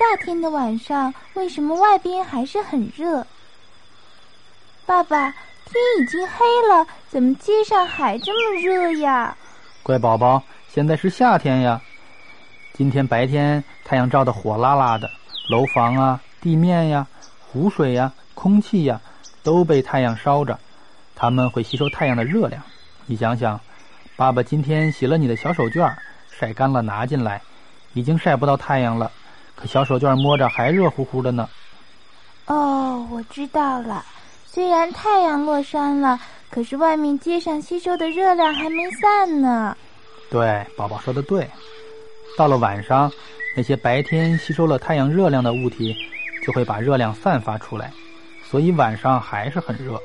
夏天的晚上，为什么外边还是很热？爸爸，天已经黑了，怎么街上还这么热呀？乖宝宝，现在是夏天呀。今天白天太阳照得火辣辣的，楼房啊、地面呀、湖水呀、空气呀，都被太阳烧着，它们会吸收太阳的热量。你想想，爸爸今天洗了你的小手绢，晒干了拿进来，已经晒不到太阳了，可小手绢摸着还热乎乎的呢。哦，我知道了。虽然太阳落山了，可是外面街上吸收的热量还没散呢。对，宝宝说的对。到了晚上，那些白天吸收了太阳热量的物体，就会把热量散发出来，所以晚上还是很热。